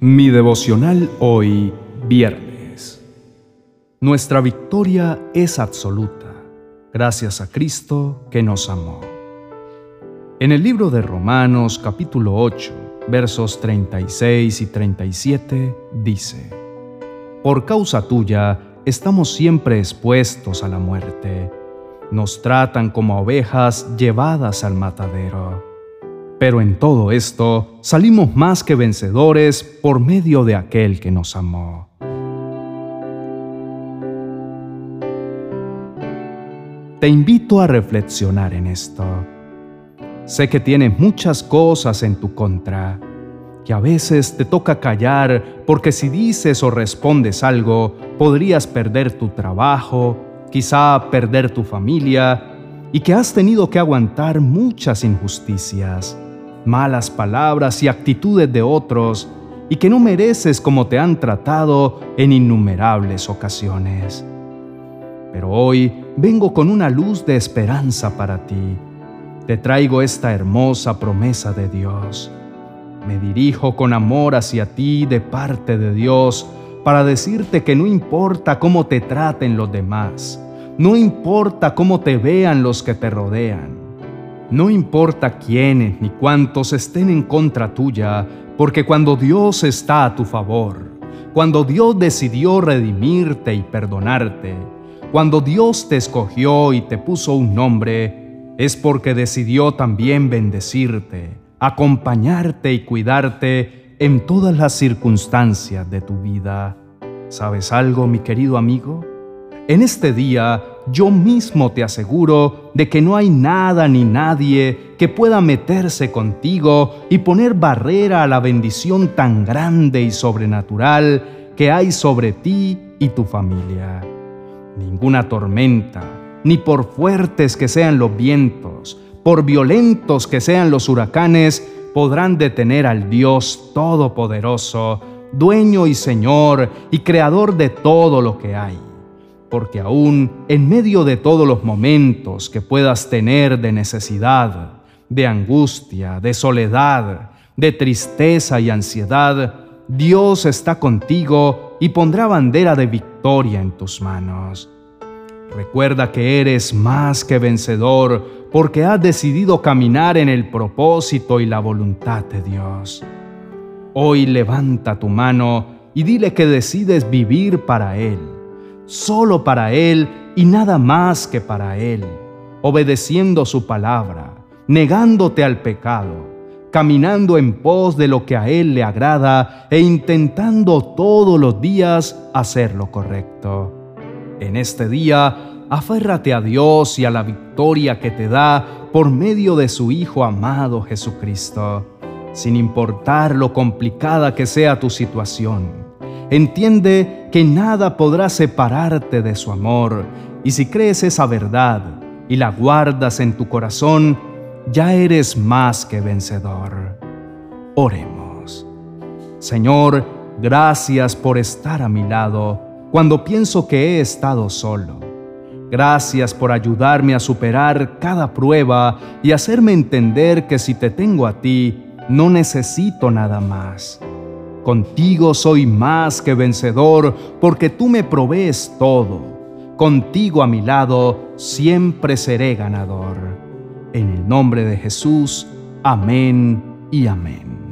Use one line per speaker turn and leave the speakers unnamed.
Mi devocional hoy, viernes. Nuestra victoria es absoluta, gracias a Cristo que nos amó. En el libro de Romanos capítulo 8, versos 36 y 37, dice, Por causa tuya estamos siempre expuestos a la muerte. Nos tratan como ovejas llevadas al matadero pero en todo esto salimos más que vencedores por medio de aquel que nos amó. Te invito a reflexionar en esto. Sé que tienes muchas cosas en tu contra, que a veces te toca callar porque si dices o respondes algo, podrías perder tu trabajo, quizá perder tu familia, y que has tenido que aguantar muchas injusticias malas palabras y actitudes de otros y que no mereces como te han tratado en innumerables ocasiones. Pero hoy vengo con una luz de esperanza para ti. Te traigo esta hermosa promesa de Dios. Me dirijo con amor hacia ti de parte de Dios para decirte que no importa cómo te traten los demás, no importa cómo te vean los que te rodean, no importa quiénes ni cuántos estén en contra tuya, porque cuando Dios está a tu favor, cuando Dios decidió redimirte y perdonarte, cuando Dios te escogió y te puso un nombre, es porque decidió también bendecirte, acompañarte y cuidarte en todas las circunstancias de tu vida. ¿Sabes algo, mi querido amigo? En este día yo mismo te aseguro de que no hay nada ni nadie que pueda meterse contigo y poner barrera a la bendición tan grande y sobrenatural que hay sobre ti y tu familia. Ninguna tormenta, ni por fuertes que sean los vientos, por violentos que sean los huracanes, podrán detener al Dios Todopoderoso, dueño y Señor y Creador de todo lo que hay porque aún en medio de todos los momentos que puedas tener de necesidad, de angustia, de soledad, de tristeza y ansiedad, Dios está contigo y pondrá bandera de victoria en tus manos. Recuerda que eres más que vencedor porque has decidido caminar en el propósito y la voluntad de Dios. Hoy levanta tu mano y dile que decides vivir para Él solo para Él y nada más que para Él, obedeciendo su palabra, negándote al pecado, caminando en pos de lo que a Él le agrada e intentando todos los días hacer lo correcto. En este día, aférrate a Dios y a la victoria que te da por medio de su Hijo amado Jesucristo, sin importar lo complicada que sea tu situación Entiende que nada podrá separarte de su amor, y si crees esa verdad y la guardas en tu corazón, ya eres más que vencedor. Oremos. Señor, gracias por estar a mi lado cuando pienso que he estado solo. Gracias por ayudarme a superar cada prueba y hacerme entender que si te tengo a ti, no necesito nada más. Contigo soy más que vencedor, porque tú me provees todo. Contigo a mi lado siempre seré ganador. En el nombre de Jesús, amén y amén.